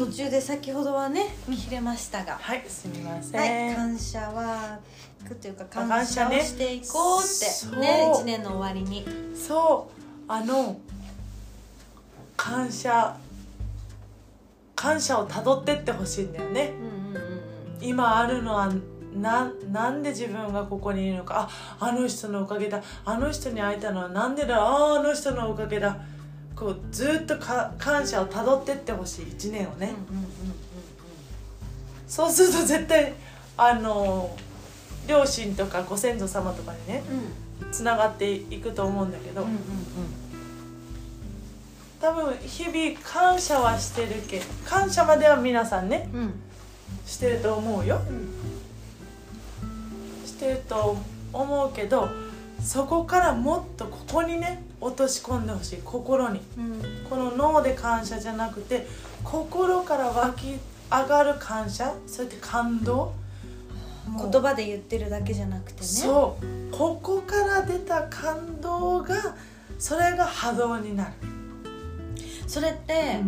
途中で先ほどはね切れましたが、はいすみません、はい、感謝はというか感感謝をしていこうってそう。ね一年の終わりに。そう。あの感謝感謝をたどってってほしいんだよね。うんうんうんうん。今あるのはななんで自分がここにいるのか。ああの人のおかげだ。あの人に会えたのはなんでだ。あああの人のおかげだこうずっとか感謝をたどってってほしい。1年をね、うんうんうんそうすると絶対あの両親とかご先祖様とかにねうん。うんつながっていくと思うんだけど、うんうん多分日々感謝はしてるけ感謝までは皆さんねうん。うんしてると思うよ。してると思うけどそこからもっとここにね落とし込んでほしい心に。うん。この脳で感謝じゃなくて心から湧き上がる感謝そうやって感動？言葉で言ってるだけじゃなくてね。そう。ここから出た感動がそれが波動になる、それって、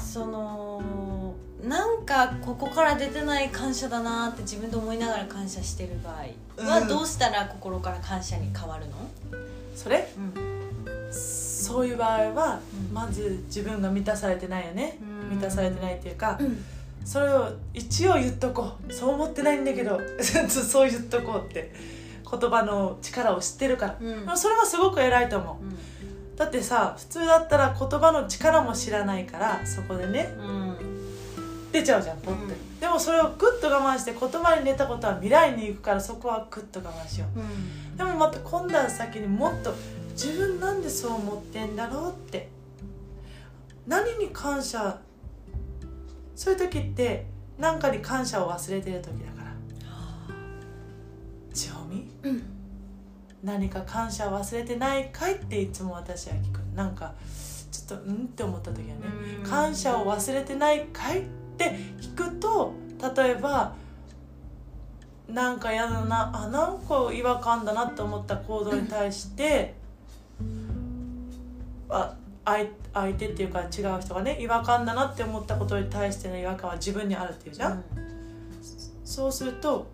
そのなんかここから出てない感謝だなって自分で思いながら感謝してる場合はうん。どうしたら心から感謝に変わるの、それ？うんそういう場合は、うん。まず自分が満たされてないよね、うん。満たされてないっていうか、うん。それを一応言っとこう。そう思ってないんだけど そう言っとこうって言葉の力を知ってるから、それはすごく偉いと思う。だってさ普通だったら言葉の力も知らないからそこでね。うん。出ちゃうじゃんポッて、うん。でもそれをグッと我慢して言葉に出たことは未来に行くからそこはグッと我慢しよう。うん。でもまた今度は先にもっと自分なんでそう思ってんだろうって。何に感謝そういう時って何かに感謝を忘れてる時だから。千穂美うん。何か感謝を忘れてないかいっていつも私は聞く。なんかちょっとうんって思った時はねうん。感謝を忘れてないかいって聞くと例えばなんか嫌だなあなんか違和感だなって思った行動に対して、あ相相手っていうか違う人がね違和感だなって思ったことに対しての違和感は自分にあるっていうじゃん、そうすると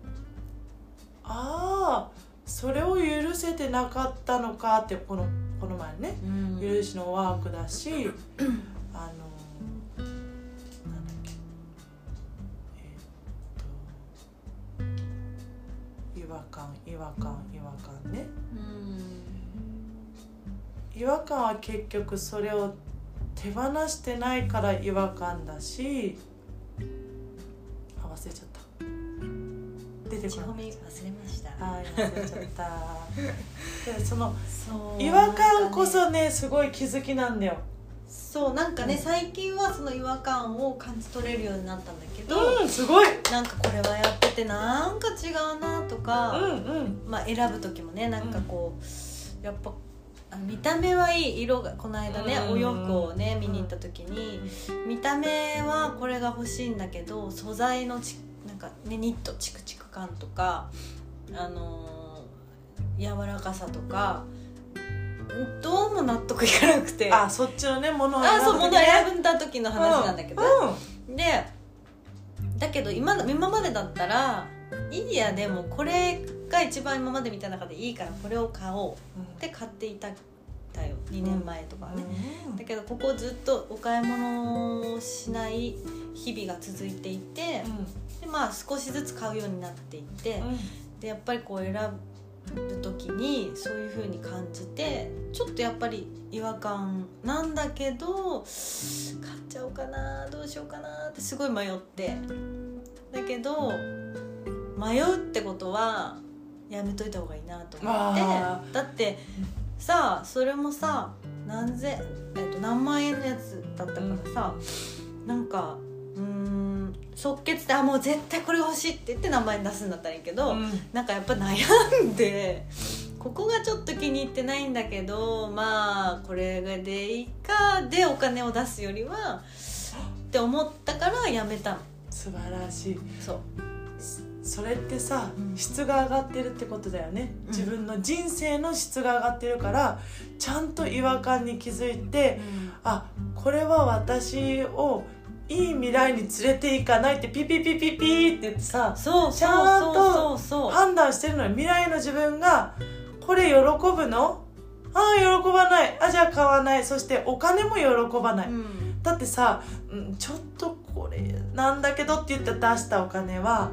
ああそれを許せてなかったのかってこのこの前ねうん。許しのワークだし、あのなんだっけえーっと違和感違和感違和感ね。うん違和感は結局それを手放してないから違和感だしあ忘れちゃった。出てこな忘れました。はい忘れちゃった。でそのそう違和感こなんかねそねすごい気づきなんだよ。そうなんかね最近はその違和感を感じ取れるようになったんだけど、うんすごい。なんかこれはやっててなんか違うなとうか、んうん。まあ選ぶ時もねなんかこう、やっぱあの見た目はいい色がこの間ね、うん。お洋服をね見に行った時に、見た目はこれが欲しいんだけど素材のちなんか、ね、ニットチクチク感とか、あのー柔らかさとかどうも納得いかなくて。あそっちのねものをあそう物選んだ時の話なんだけど、でだけど今の今までだったらイディアでもこれが一番今まで見た中でいいからこれを買おううん。って買っていただよ。2年前とかね、うん。だけどここずっとお買い物をしない日々が続いていて、でまあ少しずつ買うようになっていって、でやっぱりこう選ぶ時にそういう風に感じてちょっとやっぱり違和感なんだけど買っちゃおうかなどうしようかなってすごい迷って。だけど迷うってことはやめといた方がいいなと思って。あだってさあそれもさ何千、えっと、何万円のやつだったからさ、なんかうーん即決であもう絶対これ欲しいって言って名前出すんだったらいいけど、うん。なんかやっぱ悩んでここがちょっと気に入ってないんだけどまあこれでいいかでお金を出すよりはって思ったからやめたの。素晴らしい。そうそれってさ、うん。質が上がってるってことだよね、うん。自分の人生の質が上がってるからちゃんと違和感に気づいて、あこれは私をいい未来に連れていかないってピピピピピって言ってさそうちゃんと判断してるのに未来の自分がこれ喜ぶの？ああ喜ばない。あじゃあ買わない。そしてお金も喜ばない、うん。だってさ、うん、ちょっとこれなんだけどって言って出したお金は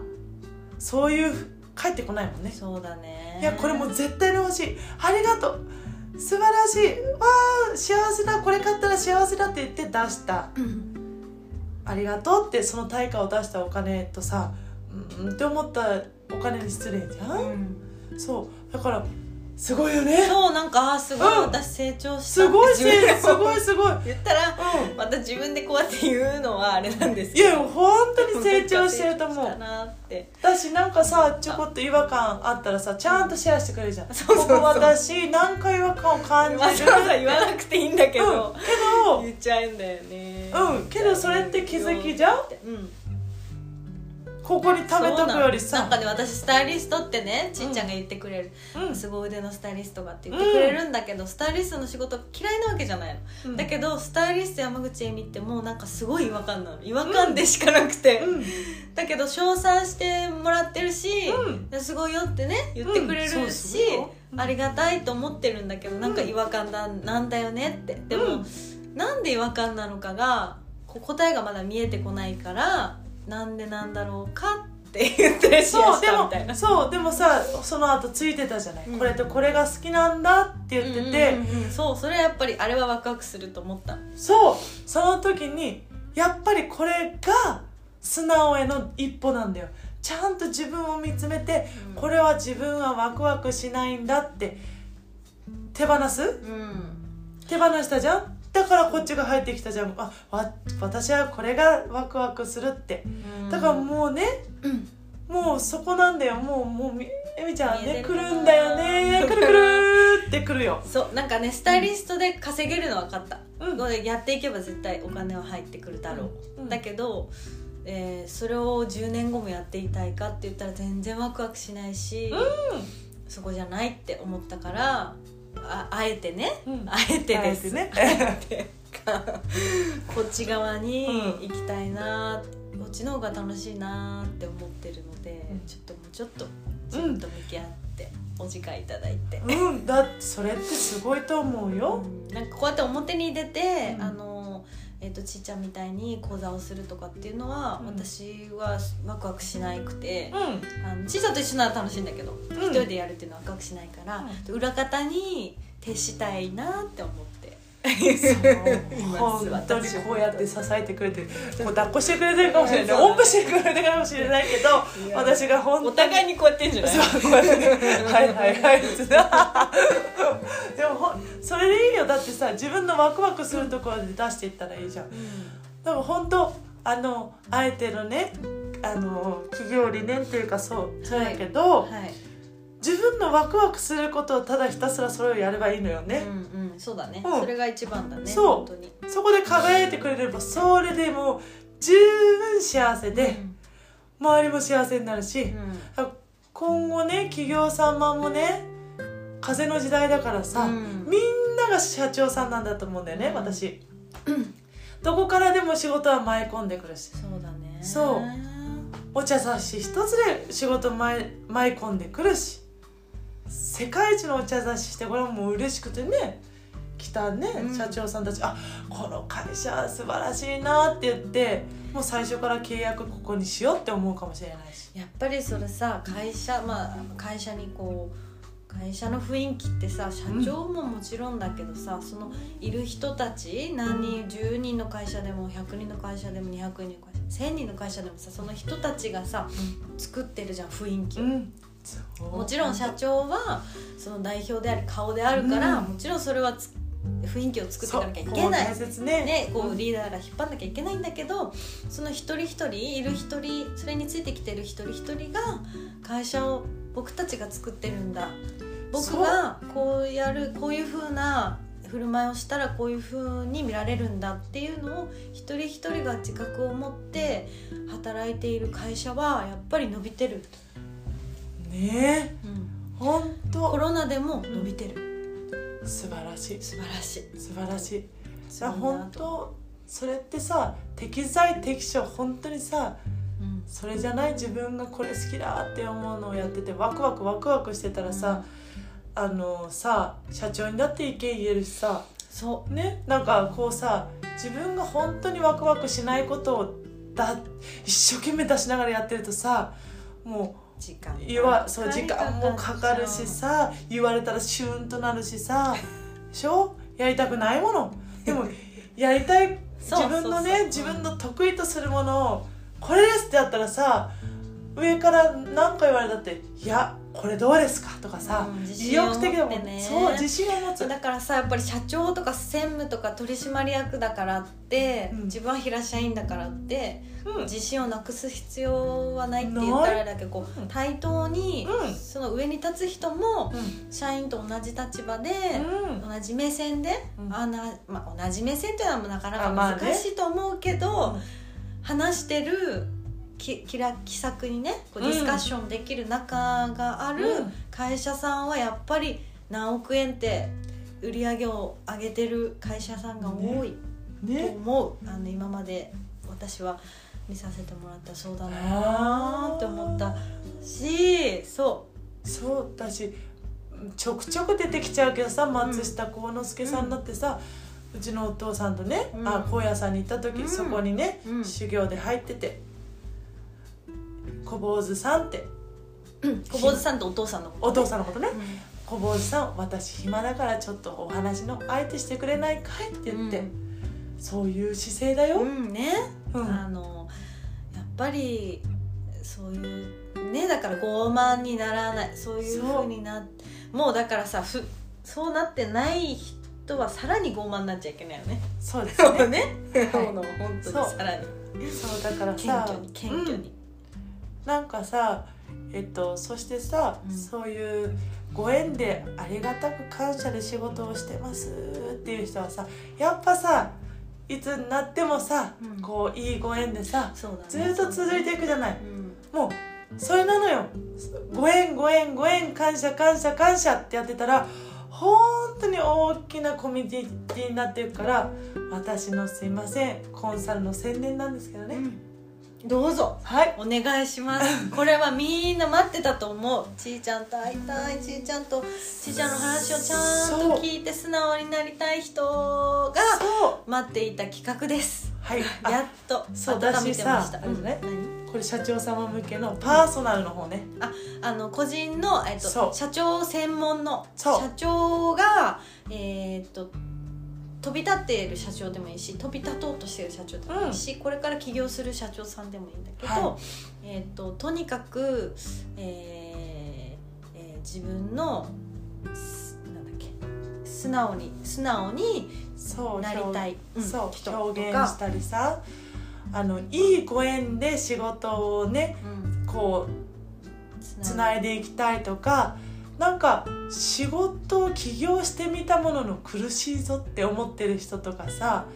そういう返ってこないもんね。そうだね。いやこれもう絶対に欲しい。ありがとう。素晴らしい。わあ幸せだ。これ買ったら幸せだって言って出した。うん。ありがとうってその対価を出したお金とさうんって思ったお金に失礼じゃん、うん。そう。だからすごいよね。そうなんかあーすごい、うん。私成長した。すごいすごいすごい。言ったらうん。また自分でこうやって言うのはあれなんですいけど。や本当に成長してると思う。成長したなって。だしなんかさちょこっと違和感あったらさちゃんとシェアしてくれるじゃん。そうそうそう。ここ私何か違和感を感じる。言わなくていいんだけど、うん。けど言っちゃうんだよね。うん。けどそれって気づきじゃん？うんここに貯めとくよりさ。なんかね私スタイリストってねちっちゃんが言ってくれる、うん。すごい腕のスタイリストがって言ってくれるんだけど、スタイリストの仕事嫌いなわけじゃないの、うん。だけどスタイリスト山口恵美ってもうなんかすごい違和感なの。違和感でしかなくて、うん。だけど称賛してもらってるし、うすごいよってね言ってくれるし、ありがたいと思ってるんだけどなんか違和感だ、なんだよねって。でも、うん。なんで違和感なのかが答えがまだ見えてこないからなんでなんだろうかって言ってシェアしそうでもたみたいな。そうでもさその後ついてたじゃない、うん。これとこれが好きなんだって言ってて、うんうんうんうん。そうそれはやっぱりあれはワクワクすると思った。そう。その時にやっぱりこれが素直への一歩なんだよ。ちゃんと自分を見つめて、うん。これは自分はワクワクしないんだって。手放す？うん。手放したじゃん？だからこっちが入ってきたじゃん。あわ私はこれがワクワクするって。だからもうね、うん。もうそこなんだよ。もうもうみえみちゃんね来るんだよね。くるくるって来るよ。そうなんかねスタイリストで稼げるのは分かった、うん。これやっていけば絶対お金は入ってくるだろう、うん。だけど、えーそれを10年後もやっていたいかって言ったら全然ワクワクしないし、そこじゃないって思ったからああえてね、うん。あえてですね。こっち側に行きたいな、こっちの方が楽しいなって思ってるので、うん。ちょっともうちょっと自分と向き合ってお時間いただいて。うん。だってそれってすごいと思うよ、うん。なんかこうやって表に出て、うん。あのえー、とちっちゃんみたいに講座をするとかっていうのは、うん。私はワクワクしなくて、うん。あのちっちゃんと一緒なら楽しいんだけど、ん。一人でやるっていうのはワクワクしないから、裏方に徹したいなって思って本当にこうやって支えてくれてこう抱っこしてくれてるかもしれない。ねおんぶしてくれてるかもしれないけど私が本当おに互いにこうやってんじゃない？そう。こうやってねはいはいはい。でもほんそれでいいよ。だってさ自分のワクワクするところで出していったらいいじゃん。だから本当あのあえてのねあの企業理念っていうかそうそうやけど、はい、自分のワクワクすることをただひたすらそれをやればいいのよね、うんうんそうだね、うん。それが一番だねそう。本当に。そこで輝いてくれればそれでもう十分幸せで、周りも幸せになるし、うん。今後ね企業様もね風の時代だからさ、うん。みんなが社長さんなんだと思うんだよね、うん。私、どこからでも仕事は舞い込んでくるし。そうだね。そう。お茶差し一つで仕事舞い舞い込んでくるし世界一のお茶差ししてこれはもう嬉しくてね来たね、うん。社長さんたち。あこの会社素晴らしいなって言ってもう最初から契約ここにしようって思うかもしれないし。やっぱりそれさ会社まあ会社にこう会社の雰囲気ってさ社長ももちろんだけどさ、そのいる人たち何人10人の会社でも100人の会社でも200人の会社1000人の会社でもさその人たちがさ作ってるじゃん雰囲気を、うんもちろん社長はその代表であり顔であるから、うん。もちろんそれはつ雰囲気を作っていかなきゃいけない。大切ね。ね、こうリーダーが引っ張んなきゃいけないんだけどその一人一人いる一人それについてきてる一人一人が会社を僕たちが作ってるんだ。僕がこうやるこういう風な振る舞いをしたらこういう風に見られるんだっていうのを一人一人が自覚を持って働いている会社はやっぱり伸びてる、ねえ。本コ当ロナでも伸びてる。素晴らしい。素晴らしい。素晴らしい。だ。な本当それってさ適材適所本当にさうん。それじゃない自分がこれ好きだって思うのをやっててワクワクワクワクしてたらさ、あのさ社長にだって意見言えるしさそねなんかこうさ自分が本当にワクワクしないことをだ一生懸命出しながらやってるとさもう時間う言わそう時間もかかるしさ言われたらシュンとなるしさで しょ？やりたくないもの。でも やりたい自分のね自分の得意とするものをこれですってやったらさ上から何か言われたって「いやこれどうですか?」とかさ、うん自意信を持ってね。そう自信を持つ。だからさやっぱり社長とか専務とか取締役だからって、うん。自分は平社員だからって、うん。自信をなくす必要はないって言ったらあれだけど対等に、うん。その上に立つ人もうん。社員と同じ立場で、うん。同じ目線で、うん。あなまあ、同じ目線っていうのはなかなか難しいと思うけど、うん。話してるき気ら気さくにねこううん。ディスカッションできる仲があるうん。会社さんはやっぱり何億円って売り上げを上げてる会社さんが多いとね。思う、あの今まで私は見させてもらったそうだなーって思ったしそそうだしちょくちょく出てきちゃうけどさ松下幸之助さんだってさ、うちのお父さんとね、うん。あ高野山に行った時、うん。そこにね、うん。修行で入ってて小坊主さんって。う小坊主さんとお父さんのことお父さんのことね。うん。小坊主さん私暇だからちょっとお話の相手してくれないかいって言って、そういう姿勢だよ、うんね、うん。あのやっぱりそういうねだから傲慢にならないそういうふうになもうだからさふそうなってない人はさらに傲慢になっちゃいけないよね。そうですね。ね、はい。本当にさらに。そうだから謙さ虚に謙虚に、なんかさえっとそしてさ、うん。そういうご縁でありがたく感謝で仕事をしてますっていう人はさやっぱさいつになってもさ、うん。こういいご縁でさね。ずっと続いていくじゃない。うんもうそれなのよ。ご縁ご縁ご縁感謝感謝感謝ってやってたら本当に大きなコミュニティになっていくから私のすいませんコンサルの宣伝なんですけどね、どうぞ。はい。お願いします。これはみんな待ってたと思う。ちーちゃんと会いたい。ちーちゃんとちーちゃんの話をちゃんと聞いて素直になりたい人が待っていた企画です。はい。あやっとそう温めてまだしさあれこれ社長様向けのパーソナルの方ね、ああの個人の、えっと、社長専門の社長がえーっと飛び立っている社長でもいいし飛び立とうとしている社長でもいいし、これから起業する社長さんでもいいんだけど、はえーっととにかく、えーえー自分のすなんだっけ素直に素直にそうなりたい、うんそ表現したりさあのいいご縁で仕事をねうん。こうつないでいきたいとかなんか仕事を起業してみたものの苦しいぞって思ってる人とかさ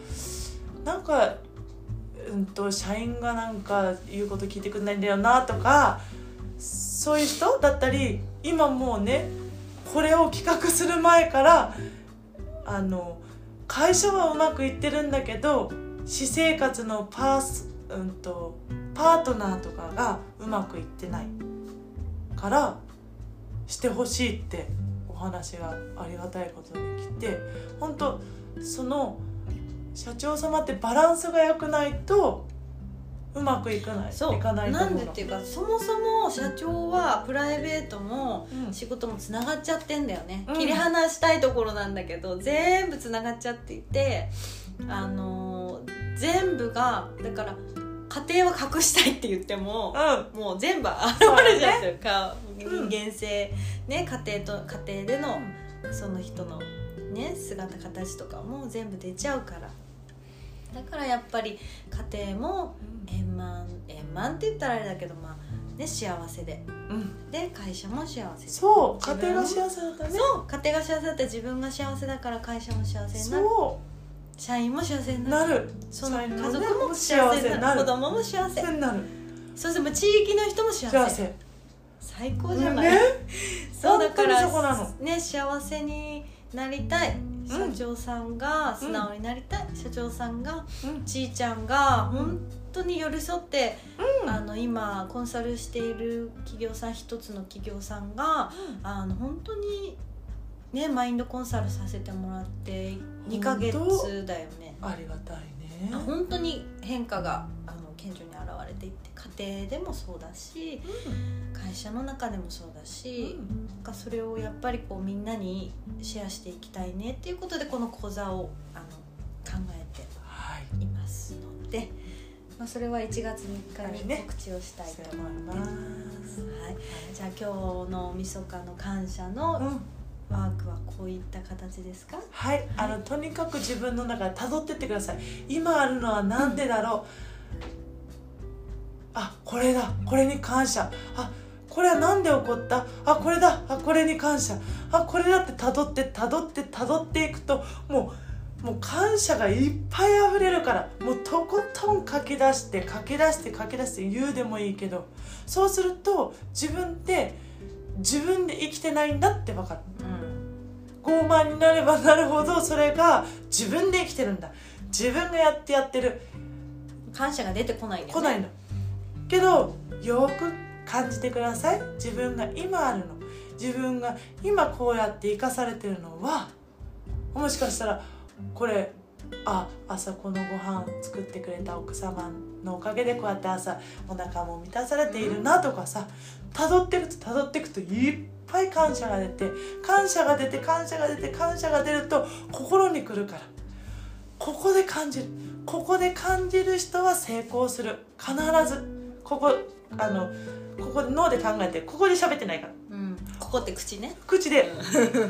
なんか、うん、と社員がなんか言うこと聞いてくれないんだよなとかそういう人だったり今もうねこれを企画する前からあの会社はうまくいってるんだけど私生活のパース、うん、とパートナーとかがうまくいってないからしてほしいってお話がありがたいことに来て本当その社長様ってバランスが良くないとうまくいかないそう。いかないと思うの。なんでっていうかそもそも社長はプライベートもうん。仕事もつながっちゃってんだよね、うん。切り離したいところなんだけど全部つながっちゃっていてあのー全部がだから家庭は隠したいって言っても、うん。もう全部現れちゃってるか、うん。人間性ね家庭と家庭でのその人のね姿形とかも全部出ちゃうから。だからやっぱり家庭も円満円満って言ったらあれだけどまあね幸せで。うん。で会社も幸せで。そう。家庭が幸せだったね。そう。家庭が幸せだったら自分が幸せだから会社も幸せになる。そ社員も幸せにうなる。なる。その家族も幸幸せせになる。子供も幸せ。になる。そしてもう地域の人も幸せ。最高じゃない、ね？そうだからね幸せになりたい。社長さんが素直になりたい、社長さんがうん。ちーちゃんが本当に寄り添って、うん。あの今コンサルしている企業さん一つの企業さんがあの本当にねマインドコンサルさせてもらって2ヶ月だよね。ありがたいね。あ本当に変化があの顕著に現れていって家庭でもそうだし会社の中でもそうだし、なんかそれをやっぱりこうみんなにシェアしていきたいねっていうことでこの講座をあの考えてはい。いますので、まあ、それは1月3日に告知をしたいと思いま。す。はい、じゃあ今日のみそかの感謝のうんワークはこういった形ですか、はい、あのとにかく自分の中で辿ってってください。今あるのは何でだろう、あこれだ。これに感謝。あこれは何で起こった？あこれだ。あこれに感謝。あこれだって辿って辿って辿っていくともうもう感謝がいっぱい溢れるからもうとことん書き出して書き出して書き出して言うでもいいけどそうすると自分って自分で生きてないんだって分かる傲慢になればなるほどそれが自分で生きてるんだ。自分がやってやってる。感謝が出てこないんだよね。来ないの。けどよく感じてください。自分が今あるの。自分が今こうやって生かされてるのはもしかしたらこれあ朝このご飯作ってくれた奥様のおかげでこうやって朝お腹も満たされているなとかさ辿っていくと辿っていくといっぱい感謝が出て感謝が出て感謝が出て感謝が出ると心に来るから。ここで感じる。ここで感じる人は成功する。必ず。ここあのここで脳で考えてここで喋ってないから。うん、ここって口ね。口で。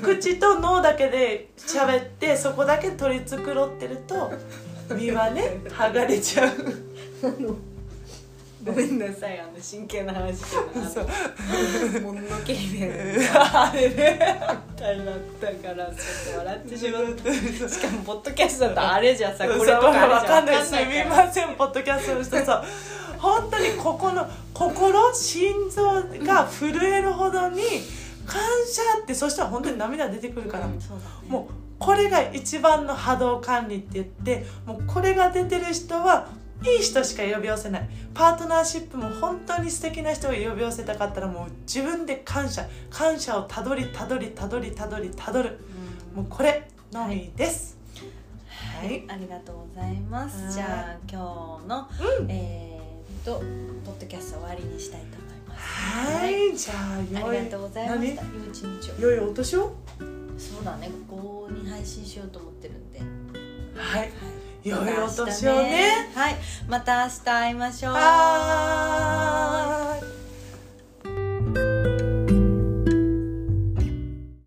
口と脳だけで喋ってそこだけ取り繕ってると身はね剥がれちゃう ごめんなさいあの真剣な話でそうもののけ姫 あれねみたいだったからちょっと笑ってしまった。しかもポッドキャストだとあれじゃさこれとかあれじゃわかんないわすみませんポッドキャストの人さ本当にここの心心臓が震えるほどに感謝ってそしたら本当に涙出てくるから、うんそうだね。もうこれが一番の波動管理って言ってもうこれが出てる人はいい人しか呼び寄せない。パートナーシップも本当に素敵な人を呼び寄せたかったらもう自分で感謝。感謝をたどりたどりたどりたどりたどる。うん。もうこれのみです。はい、ありがとうございます。はい。じゃあ今日の、うん。えーっとポッドキャスト終わりにしたいと思います。はい、じゃあありがとうございました。良い一日を。良いお年を？そうだね。ここに配信しようと思ってるんで。はい。はい良いお年をね、ね、はい。また明日会いましょう。